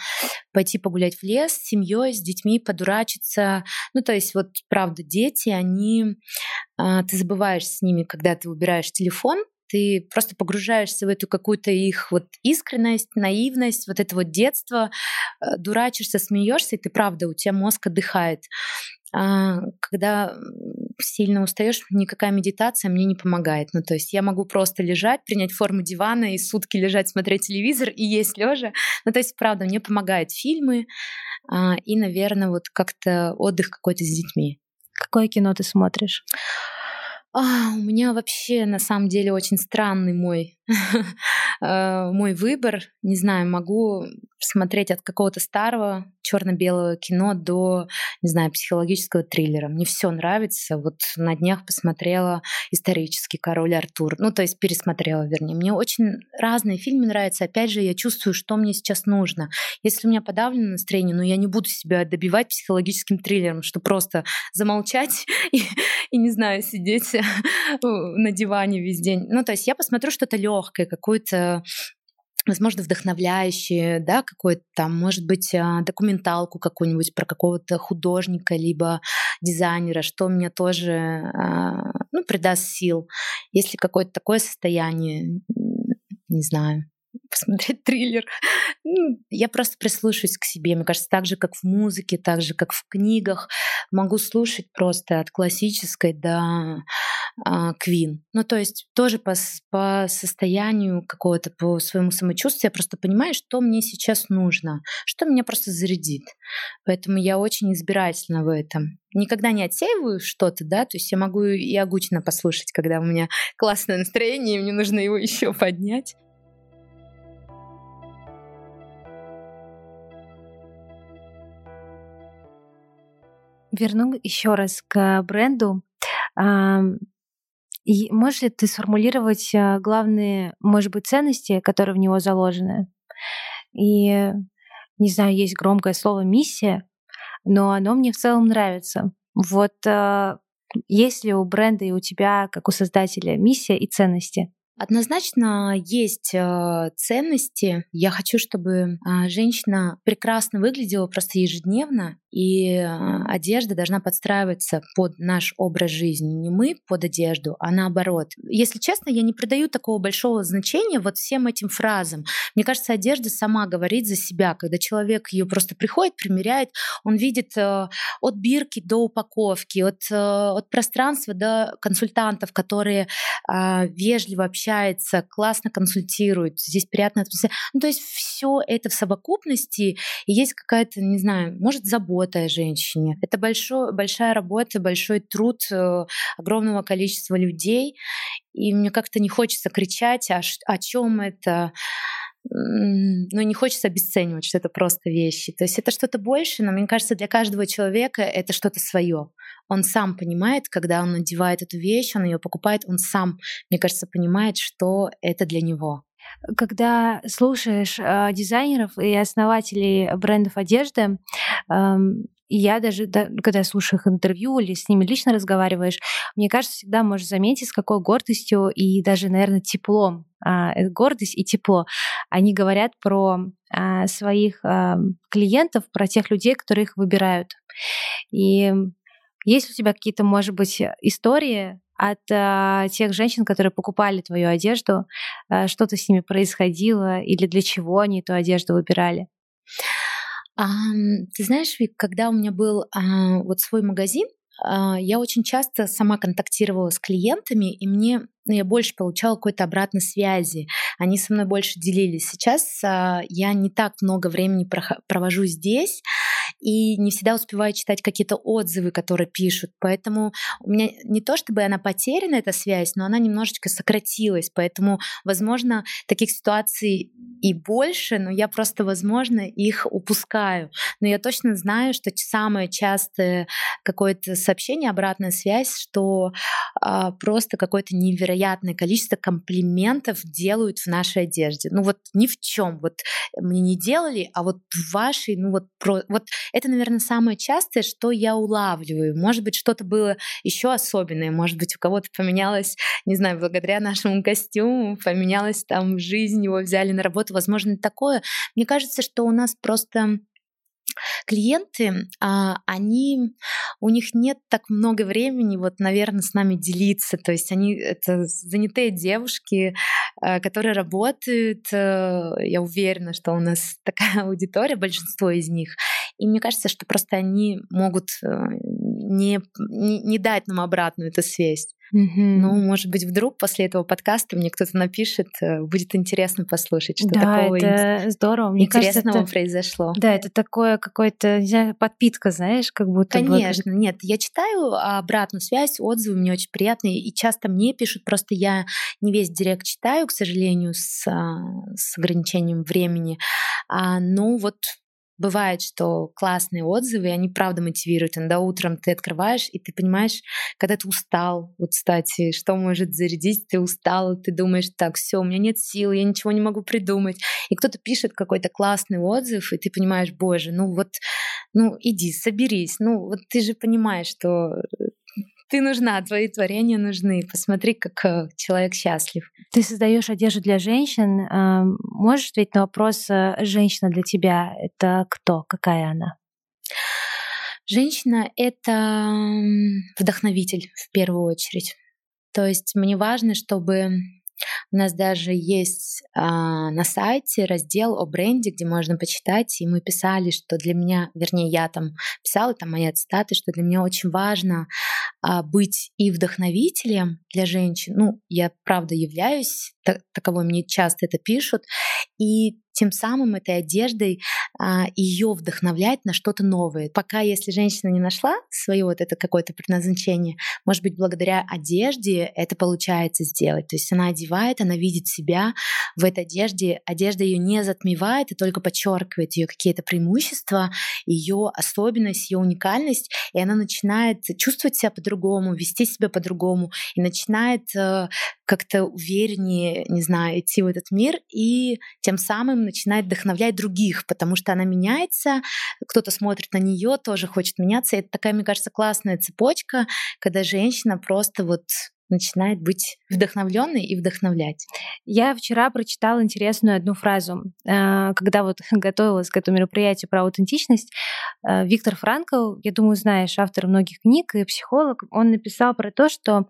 пойти погулять в лес с семьей, с детьми, подурачиться. Ну, то есть вот, правда, дети, они... А, ты забываешь с ними, когда ты убираешь телефон, ты просто погружаешься в эту какую-то их вот искренность, наивность, вот это вот детство, э, дурачишься, смеешься, и ты правда, у тебя мозг отдыхает. А когда сильно устаешь, никакая медитация мне не помогает. Ну, то есть я могу просто лежать, принять форму дивана и сутки лежать, смотреть телевизор и есть лежа. Ну, то есть, правда, мне помогают фильмы а, и, наверное, вот как-то отдых какой-то с детьми. Какое кино ты смотришь? А, у меня вообще на самом деле очень странный мой мой выбор. Не знаю, могу смотреть от какого-то старого черно-белого кино до, не знаю, психологического триллера. Мне все нравится. Вот на днях посмотрела исторический король Артур. Ну, то есть пересмотрела, вернее. Мне очень разные фильмы нравятся. Опять же, я чувствую, что мне сейчас нужно. Если у меня подавлено настроение, ну, я не буду себя добивать психологическим триллером, что просто замолчать и, и не знаю, сидеть на диване весь день. Ну, то есть я посмотрю что-то легкое, какое-то возможно, вдохновляющее, да, какой-то там, может быть, а, документалку какую-нибудь про какого-то художника, либо дизайнера, что мне тоже, а, ну, придаст сил. Если какое-то такое состояние, не знаю, посмотреть триллер. Ну, я просто прислушиваюсь к себе. Мне кажется, так же, как в музыке, так же, как в книгах. Могу слушать просто от классической до Квин. А, ну, то есть тоже по, по состоянию какого-то, по своему самочувствию я просто понимаю, что мне сейчас нужно, что меня просто зарядит. Поэтому я очень избирательна в этом. Никогда не отсеиваю что-то, да, то есть я могу и Агутина послушать, когда у меня классное настроение, и мне нужно его еще поднять. Верну еще раз к бренду. И можешь ли ты сформулировать а, главные, может быть, ценности, которые в него заложены? И, не знаю, есть громкое слово «миссия», но оно мне в целом нравится. Вот а, есть ли у бренда и у тебя, как у создателя, миссия и ценности? Однозначно есть э, ценности. Я хочу, чтобы э, женщина прекрасно выглядела просто ежедневно, и э, одежда должна подстраиваться под наш образ жизни. Не мы под одежду, а наоборот. Если честно, я не придаю такого большого значения вот всем этим фразам. Мне кажется, одежда сама говорит за себя. Когда человек ее просто приходит, примеряет, он видит от бирки до упаковки, от, от пространства до консультантов, которые вежливо общаются классно консультирует, здесь приятная атмосфера. Ну, то есть все это в совокупности, и есть какая-то, не знаю, может, забота о женщине. Это большой, большая работа, большой труд э, огромного количества людей, и мне как-то не хочется кричать, а о чем это, но не хочется обесценивать, что это просто вещи. То есть это что-то больше, но мне кажется, для каждого человека это что-то свое. Он сам понимает, когда он надевает эту вещь, он ее покупает, он сам, мне кажется, понимает, что это для него. Когда слушаешь э, дизайнеров и основателей брендов одежды, э, я даже, да, когда слушаю их интервью или с ними лично разговариваешь, мне кажется, всегда можешь заметить, с какой гордостью и даже, наверное, теплом, а, э, гордость и тепло, они говорят про а, своих а, клиентов, про тех людей, которые их выбирают. И есть у тебя какие-то, может быть, истории от а, тех женщин, которые покупали твою одежду, а, что-то с ними происходило или для чего они эту одежду выбирали? А, ты знаешь, Вик, когда у меня был а, вот свой магазин, а, я очень часто сама контактировала с клиентами, и мне ну, я больше получала какой-то обратной связи. Они со мной больше делились. Сейчас а, я не так много времени провожу здесь, и не всегда успеваю читать какие-то отзывы, которые пишут. Поэтому у меня не то чтобы она потеряна, эта связь, но она немножечко сократилась. Поэтому, возможно, таких ситуаций и больше, но я просто, возможно, их упускаю. Но я точно знаю, что самое частое какое-то сообщение, обратная связь, что а, просто какое-то невероятное количество комплиментов делают в нашей одежде. Ну вот ни в чем. Вот мне не делали, а вот в вашей, ну вот, про, вот это, наверное, самое частое, что я улавливаю. Может быть, что-то было еще особенное, может быть, у кого-то поменялось, не знаю, благодаря нашему костюму, поменялась там жизнь, его взяли на работу, возможно, такое. Мне кажется, что у нас просто клиенты, а, они, у них нет так много времени, вот, наверное, с нами делиться. То есть они это занятые девушки, а, которые работают. Э, я уверена, что у нас такая аудитория, большинство из них. И мне кажется, что просто они могут э, не, не, не дать нам обратную эту связь. Mm-hmm. Ну, может быть, вдруг после этого подкаста мне кто-то напишет, э, будет интересно послушать, что да, такого это здорово. Мне интересного кажется, это, произошло. Да, это такое какое-то, не знаю, подпитка, знаешь, как будто Конечно, бы... нет, я читаю обратную связь, отзывы мне очень приятные, и часто мне пишут, просто я не весь директ читаю, к сожалению, с, а, с ограничением времени, а, но вот бывает, что классные отзывы, они правда мотивируют. Иногда утром ты открываешь, и ты понимаешь, когда ты устал, вот, кстати, что может зарядить, ты устал, ты думаешь, так, все, у меня нет сил, я ничего не могу придумать. И кто-то пишет какой-то классный отзыв, и ты понимаешь, боже, ну вот, ну иди, соберись, ну вот ты же понимаешь, что ты нужна, твои творения нужны. Посмотри, как э, человек счастлив. Ты создаешь одежду для женщин. А, можешь ответить на вопрос, э, женщина для тебя — это кто, какая она? Женщина — это вдохновитель в первую очередь. То есть мне важно, чтобы у нас даже есть а, на сайте раздел о бренде, где можно почитать, и мы писали, что для меня, вернее, я там писала, там мои цитаты, что для меня очень важно а, быть и вдохновителем для женщин. Ну, я правда являюсь таковой, мне часто это пишут, и тем самым этой одеждой а, ее вдохновлять на что-то новое. Пока, если женщина не нашла свое вот это какое-то предназначение, может быть, благодаря одежде это получается сделать. То есть она одевает, она видит себя в этой одежде, одежда ее не затмевает, и только подчеркивает ее какие-то преимущества, ее особенность, ее уникальность, и она начинает чувствовать себя по-другому, вести себя по-другому, и начинает э, как-то увереннее, не знаю, идти в этот мир, и тем самым начинает вдохновлять других, потому что она меняется, кто-то смотрит на нее, тоже хочет меняться. И это такая, мне кажется, классная цепочка, когда женщина просто вот начинает быть вдохновленной и вдохновлять. Я вчера прочитала интересную одну фразу, э, когда вот готовилась к этому мероприятию про аутентичность. Э, Виктор Франкл, я думаю, знаешь, автор многих книг и психолог, он написал про то, что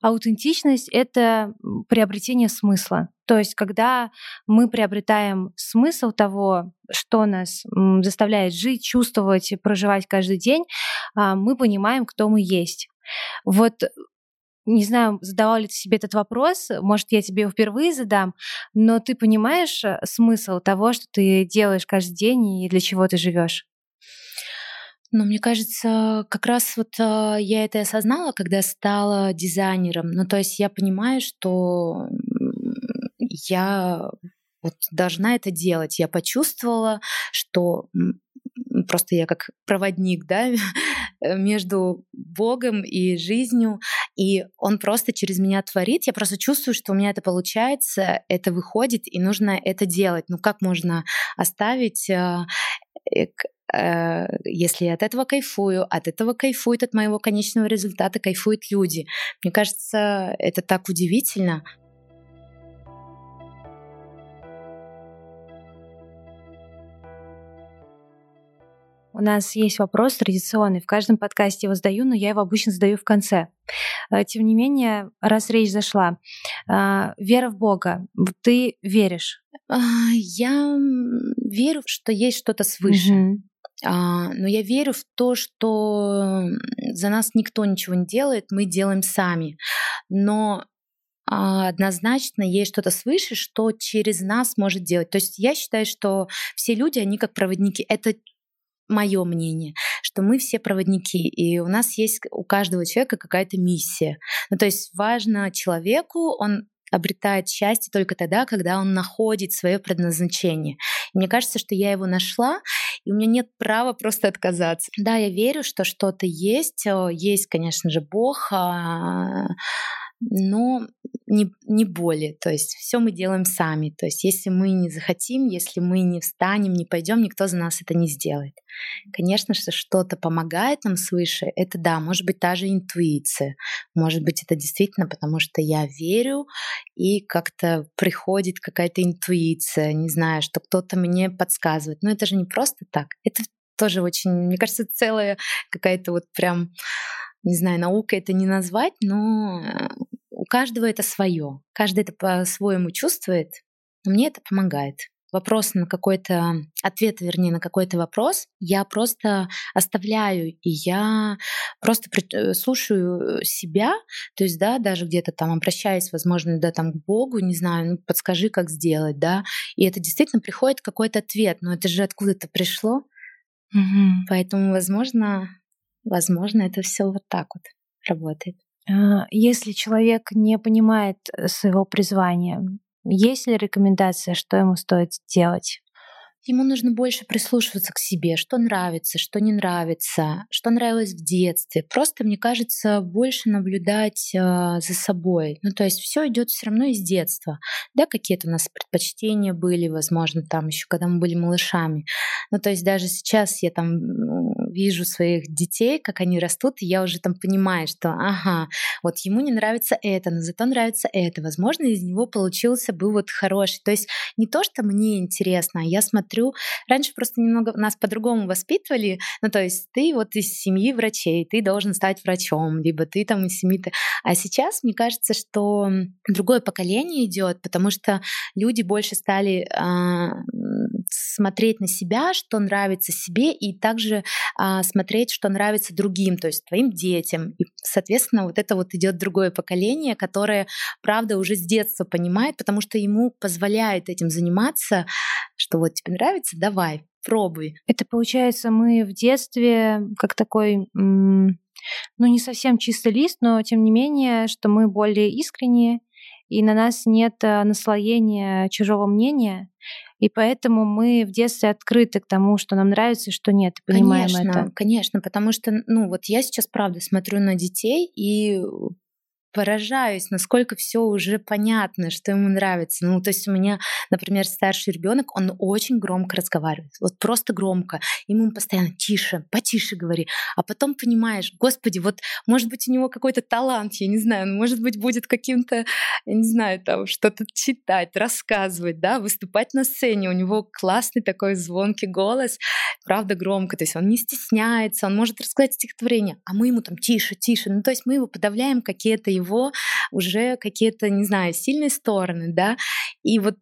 Аутентичность — это приобретение смысла. То есть, когда мы приобретаем смысл того, что нас заставляет жить, чувствовать, проживать каждый день, а, мы понимаем, кто мы есть. Вот не знаю, задавал ли ты себе этот вопрос, может, я тебе его впервые задам, но ты понимаешь э, смысл того, что ты делаешь каждый день и для чего ты живешь? Ну, мне кажется, как раз вот э, я это осознала, когда стала дизайнером. Ну, то есть я понимаю, что я вот должна это делать. Я почувствовала, что просто я как проводник, да, между Богом и жизнью, и Он просто через меня творит. Я просто чувствую, что у меня это получается, это выходит, и нужно это делать. Ну как можно оставить э, Э, если я от этого кайфую, от этого кайфуют, от моего конечного результата кайфуют люди. Мне кажется, это так удивительно. У нас есть вопрос традиционный. В каждом подкасте его задаю, но я его обычно задаю в конце. Э, тем не менее, раз речь зашла, э, вера в Бога, ты веришь? А, я верю, что есть что-то свыше. Угу. Но я верю в то, что за нас никто ничего не делает, мы делаем сами. Но а, однозначно есть что-то свыше, что через нас может делать. То есть я считаю, что все люди, они как проводники. Это мое мнение, что мы все проводники, и у нас есть у каждого человека какая-то миссия. Ну, то есть важно человеку, он обретает счастье только тогда, когда он находит свое предназначение. И мне кажется, что я его нашла, и у меня нет права просто отказаться. Да, я верю, что что-то есть. Есть, конечно же, Бог, а, но не, не более. То есть все мы делаем сами. То есть если мы не захотим, если мы не встанем, не пойдем, никто за нас это не сделает. Конечно, что что-то помогает нам свыше, это да, может быть та же интуиция. Может быть это действительно потому, что я верю, и как-то приходит какая-то интуиция, не знаю, что кто-то мне подсказывает. Но это же не просто так. Это тоже очень, мне кажется, целая какая-то вот прям не знаю, наука это не назвать, но э, у каждого это свое. Каждый это по-своему чувствует, но мне это помогает. Вопрос на какой-то ответ, вернее, на какой-то вопрос я просто оставляю, и я просто э, слушаю себя, то есть, да, даже где-то там обращаясь, возможно, да, там к Богу, не знаю, ну, подскажи, как сделать, да, и это действительно приходит какой-то ответ, но это же откуда-то пришло, угу. поэтому, возможно, возможно, это все вот так вот работает. А, если человек не понимает э, своего призвания, есть ли рекомендация, что ему стоит делать? Ему нужно больше прислушиваться к себе, что нравится, что не нравится, что нравилось в детстве. Просто, мне кажется, больше наблюдать э, за собой. Ну, то есть все идет все равно из детства. Да, какие-то у нас предпочтения были, возможно, там еще когда мы были малышами. Ну, то есть даже сейчас я там вижу своих детей, как они растут, и я уже там понимаю, что, ага, вот ему не нравится это, но зато нравится это. Возможно, из него получился бы вот хороший. То есть не то, что мне интересно, а я смотрю, раньше просто немного нас по-другому воспитывали, ну то есть ты вот из семьи врачей, ты должен стать врачом, либо ты там из семьи... А сейчас, мне кажется, что другое поколение идет, потому что люди больше стали э, смотреть на себя, что нравится себе, и также а, смотреть, что нравится другим, то есть твоим детям. И, соответственно, вот это вот идет другое поколение, которое, правда, уже с детства понимает, потому что ему позволяет этим заниматься, что вот тебе нравится, давай, пробуй. Это получается, мы в детстве как такой, ну не совсем чистый лист, но тем не менее, что мы более искренние, и на нас нет э, наслоения чужого мнения, и поэтому мы в детстве открыты к тому, что нам нравится и что нет, и понимаем конечно, это. Конечно, потому что, ну вот я сейчас правда смотрю на детей и поражаюсь, насколько все уже понятно, что ему нравится. Ну, то есть у меня, например, старший ребенок, он очень громко разговаривает, вот просто громко. Ему постоянно тише, потише говори. А потом понимаешь, господи, вот может быть у него какой-то талант, я не знаю, он может быть будет каким-то, я не знаю, там что-то читать, рассказывать, да, выступать на сцене. У него классный такой звонкий голос, правда громко, то есть он не стесняется, он может рассказать стихотворение, а мы ему там тише, тише. Ну, то есть мы его подавляем какие-то его уже какие-то, не знаю, сильные стороны, да, и вот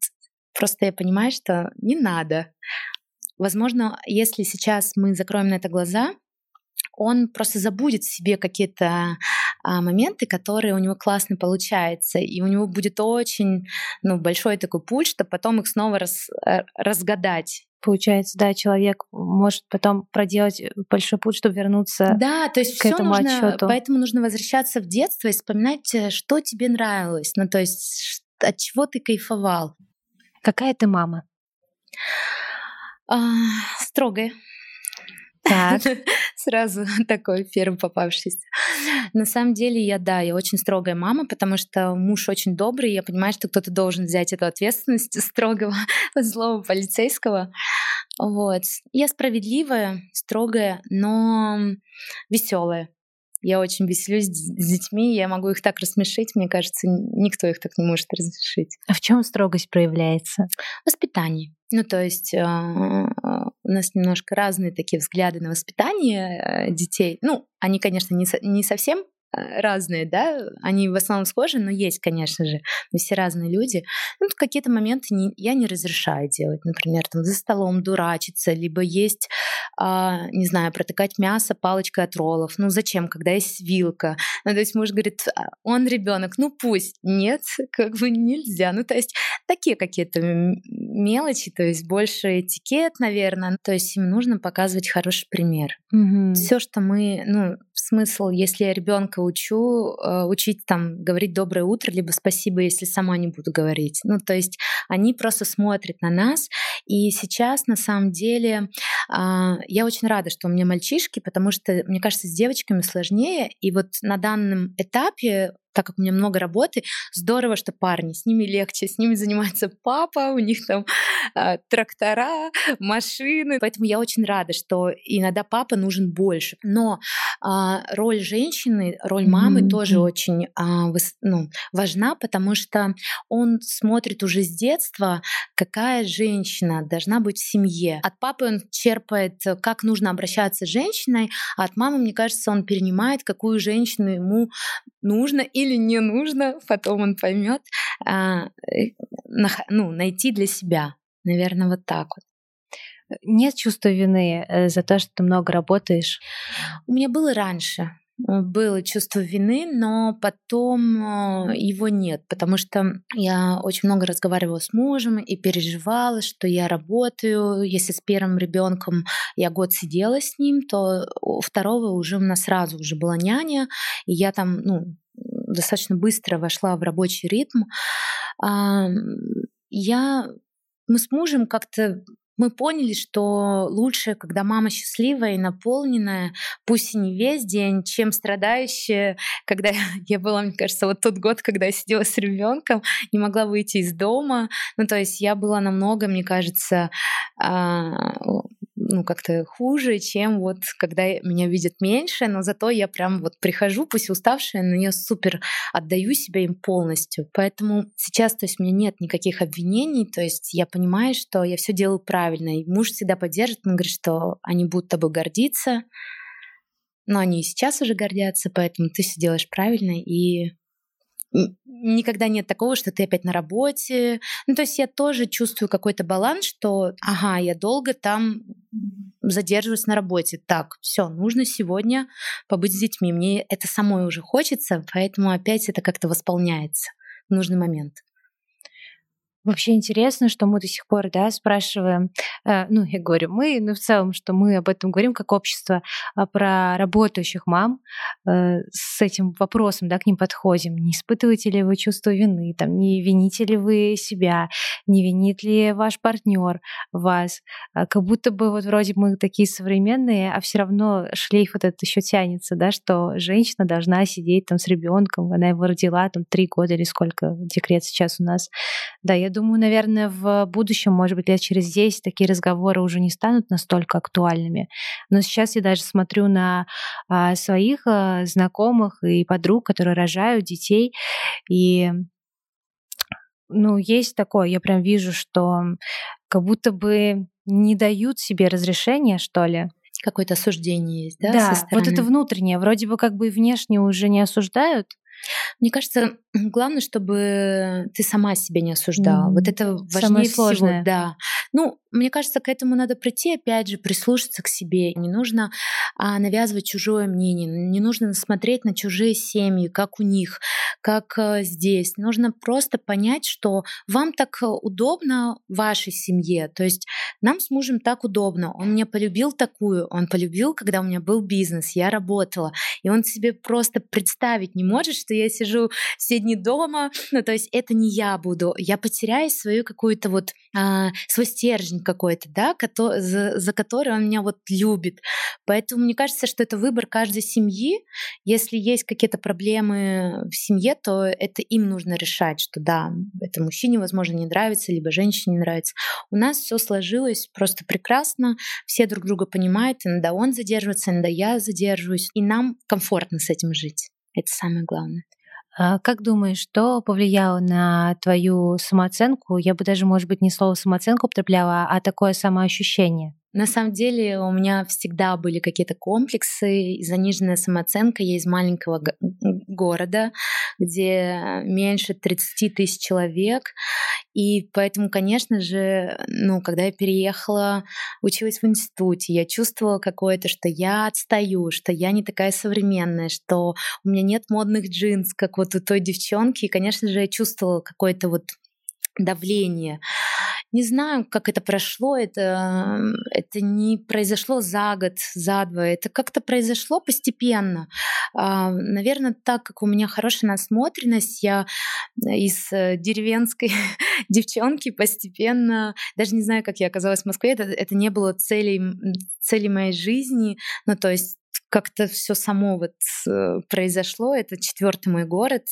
просто я понимаю, что не надо. Возможно, если сейчас мы закроем на это глаза, он просто забудет себе какие-то моменты, которые у него классно получаются, и у него будет очень ну, большой такой путь, чтобы потом их снова раз, э, разгадать получается, да, человек может потом проделать э, большой путь, чтобы вернуться да, то есть к этому нужно, отчету. Поэтому нужно возвращаться в детство и вспоминать, э, что тебе нравилось, ну то есть от чего ты кайфовал. Какая ты мама? А, строгая. Так. Сразу такой первый попавшийся. На самом деле я, да, я очень строгая мама, потому что муж очень добрый, я понимаю, что кто-то должен взять эту ответственность строгого злого полицейского. Вот. Я справедливая, строгая, но веселая. Я очень веселюсь с детьми, я могу их так рассмешить, мне кажется, никто их так не может рассмешить. А в чем строгость проявляется? Воспитание. Ну, то есть э, у нас немножко разные такие взгляды на воспитание э, детей. Ну, они, конечно, не, со, не совсем разные, да, они в основном схожи, но есть, конечно же, мы все разные люди. Ну, какие-то моменты не, я не разрешаю делать, например, там за столом дурачиться, либо есть, а, не знаю, протыкать мясо палочкой от роллов. Ну зачем, когда есть вилка? Ну, то есть муж говорит, «А, он ребенок, ну пусть. Нет, как бы нельзя. Ну, то есть такие какие-то мелочи, то есть больше этикет, наверное. То есть им нужно показывать хороший пример. Mm-hmm. Все, что мы, ну, смысл, если я ребенка учу, э, учить там говорить доброе утро, либо спасибо, если сама не буду говорить. Ну, то есть они просто смотрят на нас. И сейчас, на самом деле, а, я очень рада, что у меня мальчишки, потому что, мне кажется, с девочками сложнее. И вот на данном этапе так как у меня много работы, здорово, что парни, с ними легче, с ними занимается папа, у них там трактора, машины. Поэтому я очень рада, что иногда папа нужен больше. Но э, роль женщины, роль мамы mm-hmm. тоже очень выс- ну, важна, потому что он смотрит уже с детства, какая женщина должна быть в семье. От папы он черпает, как нужно обращаться с женщиной, а от мамы, мне кажется, он перенимает, какую женщину ему нужно или не нужно, потом он поймет, а, э, ну, найти для себя. Наверное, вот так вот. Нет чувства вины э, за то, что ты много работаешь? У меня было раньше было чувство вины, но потом его нет, потому что я очень много разговаривала с мужем и переживала, что я работаю. Если с первым ребенком я год сидела с ним, то у второго уже у нас сразу уже была няня, и я там, ну, достаточно быстро вошла в рабочий ритм. Я мы с мужем как-то мы поняли, что лучше, когда мама счастливая и наполненная, пусть и не весь день, чем страдающая, когда я была, мне кажется, вот тот год, когда я сидела с ребенком, не могла выйти из дома. Ну, то есть я была намного, мне кажется, а, ну, как-то хуже, чем вот когда меня видят меньше, но зато я прям вот прихожу, пусть уставшая, но я супер отдаю себя им полностью. Поэтому сейчас, то есть, у меня нет никаких обвинений, то есть я понимаю, что я все делаю правильно. И муж всегда поддержит, он говорит, что они будут тобой гордиться, но они и сейчас уже гордятся, поэтому ты все делаешь правильно, и никогда нет такого, что ты опять на работе. Ну, то есть я тоже чувствую какой-то баланс, что, ага, я долго там задерживаюсь на работе. Так, все, нужно сегодня побыть с детьми. Мне это самой уже хочется, поэтому опять это как-то восполняется в нужный момент. Вообще интересно, что мы до сих пор, да, спрашиваем, э, ну, я говорю мы, но в целом, что мы об этом говорим как общество, а про работающих мам, э, с этим вопросом, да, к ним подходим. Не испытываете ли вы чувство вины, там, не вините ли вы себя, не винит ли ваш партнер вас? А как будто бы вот вроде мы такие современные, а все равно шлейф вот этот еще тянется, да, что женщина должна сидеть там с ребенком, она его родила там три года или сколько декрет сейчас у нас. Да, я наверное, в будущем, может быть, лет через 10 такие разговоры уже не станут настолько актуальными. Но сейчас я даже смотрю на а, своих а, знакомых и подруг, которые рожают детей, и ну, есть такое, я прям вижу, что как будто бы не дают себе разрешения, что ли, какое-то осуждение есть, да? Да, вот это внутреннее, вроде бы как бы внешне уже не осуждают, мне кажется, главное, чтобы ты сама себя не осуждала. Mm-hmm. Вот это важнее Самое всего. Сложное. Да. Ну, мне кажется, к этому надо прийти, опять же, прислушаться к себе. Не нужно а, навязывать чужое мнение, не нужно смотреть на чужие семьи, как у них, как а, здесь. Нужно просто понять, что вам так удобно в вашей семье. То есть нам с мужем так удобно. Он меня полюбил такую, он полюбил, когда у меня был бизнес, я работала. И он себе просто представить не может, что я сижу все дни дома. Ну, то есть это не я буду. Я потеряю свою какую-то вот а, свой стержень какой-то, да, за, за который он меня вот любит. Поэтому мне кажется, что это выбор каждой семьи. Если есть какие-то проблемы в семье, то это им нужно решать, что да, это мужчине, возможно, не нравится, либо женщине не нравится. У нас все сложилось просто прекрасно, все друг друга понимают, иногда он задерживается, иногда я задерживаюсь, и нам комфортно с этим жить. Это самое главное. А как думаешь, что повлияло на твою самооценку? Я бы даже, может быть, не слово самооценку употребляла, а такое самоощущение. На самом деле у меня всегда были какие-то комплексы, заниженная самооценка. Я из маленького города, где меньше 30 тысяч человек. И поэтому, конечно же, ну, когда я переехала, училась в институте, я чувствовала какое-то, что я отстаю, что я не такая современная, что у меня нет модных джинс, как вот у той девчонки. И, конечно же, я чувствовала какое-то вот давление. Не знаю, как это прошло, это, это не произошло за год, за два, это как-то произошло постепенно. А, наверное, так как у меня хорошая насмотренность, я из э, деревенской девчонки постепенно, даже не знаю, как я оказалась в Москве, это, это не было целей, цели моей жизни, ну то есть как-то все само вот э, произошло. Это четвертый мой город.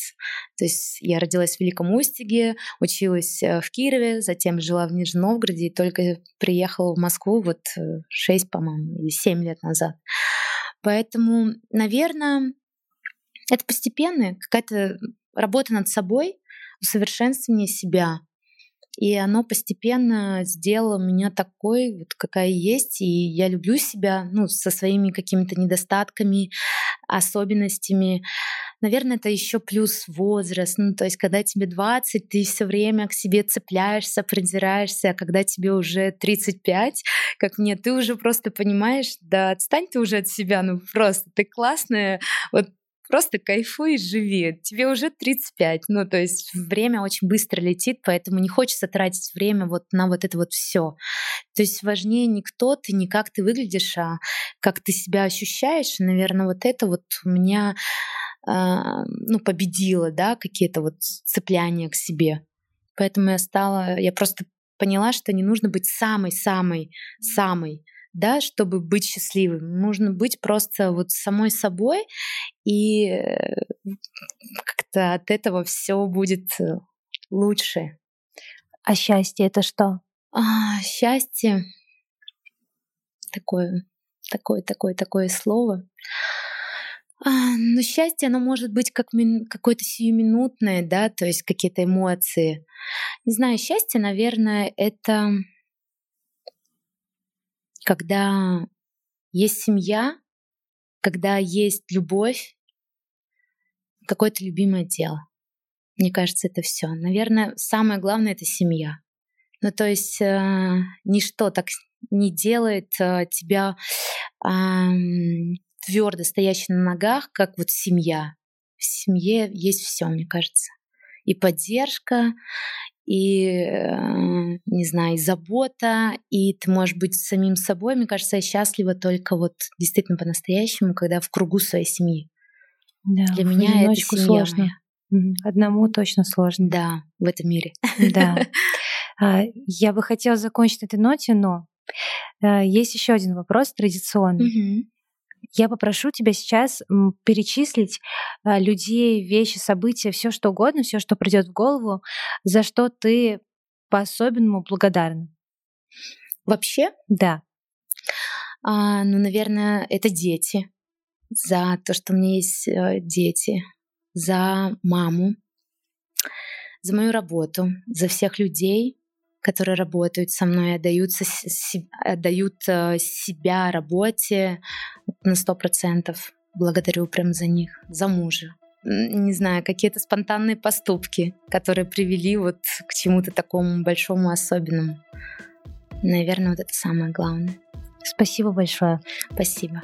То есть я родилась в Великом Устиге, училась э, в Кирове, затем жила в Нижнем Новгороде и только приехала в Москву вот 6, э, по-моему, или 7 лет назад. Поэтому, наверное, это постепенная какая-то работа над собой, усовершенствование себя. И оно постепенно сделало меня такой, вот какая есть. И я люблю себя, ну, со своими какими-то недостатками, особенностями. Наверное, это еще плюс возраст. Ну, то есть, когда тебе 20, ты все время к себе цепляешься, придираешься, а когда тебе уже 35, как мне, ты уже просто понимаешь, да отстань ты уже от себя, ну просто ты классная, вот просто кайфуй и живи. Тебе уже 35, ну то есть время очень быстро летит, поэтому не хочется тратить время вот на вот это вот все. То есть важнее не кто ты, не как ты выглядишь, а как ты себя ощущаешь. наверное, вот это вот у меня э, ну, победило, да, какие-то вот цепляния к себе. Поэтому я стала, я просто поняла, что не нужно быть самой-самой-самой да, чтобы быть счастливым. Нужно быть просто вот самой собой, и э, как-то от этого все будет э, лучше. А счастье это что? А, счастье такое, такое, такое, такое слово. А, ну, счастье, оно может быть как мин, какое-то сиюминутное, да, то есть какие-то эмоции. Не знаю, счастье, наверное, это когда есть семья, когда есть любовь, какое-то любимое дело. Мне кажется, это все. Наверное, самое главное это семья. Ну, то есть э, ничто так не делает э, тебя э, твердо стоящей на ногах, как вот семья. В семье есть все, мне кажется. И поддержка, и, э, не знаю, и забота, и ты можешь быть самим собой. Мне кажется, я счастлива только вот действительно по-настоящему, когда в кругу своей семьи. Да, Для меня это семья сложно. Моя. Одному точно сложно. Да, в этом мире. Да. А, я бы хотела закончить этой ноте, но э, есть еще один вопрос традиционный. Я попрошу тебя сейчас перечислить а, людей, вещи, события, все что угодно, все, что придет в голову, за что ты по-особенному благодарна. Вообще? Да. А, ну, наверное, это дети. За то, что у меня есть э, дети. За маму. За мою работу. За всех людей, которые работают со мной, отдают, отдают э, себя работе на сто процентов. Благодарю прям за них, за мужа. Не знаю, какие-то спонтанные поступки, которые привели вот к чему-то такому большому, особенному. Наверное, вот это самое главное. Спасибо большое. Спасибо.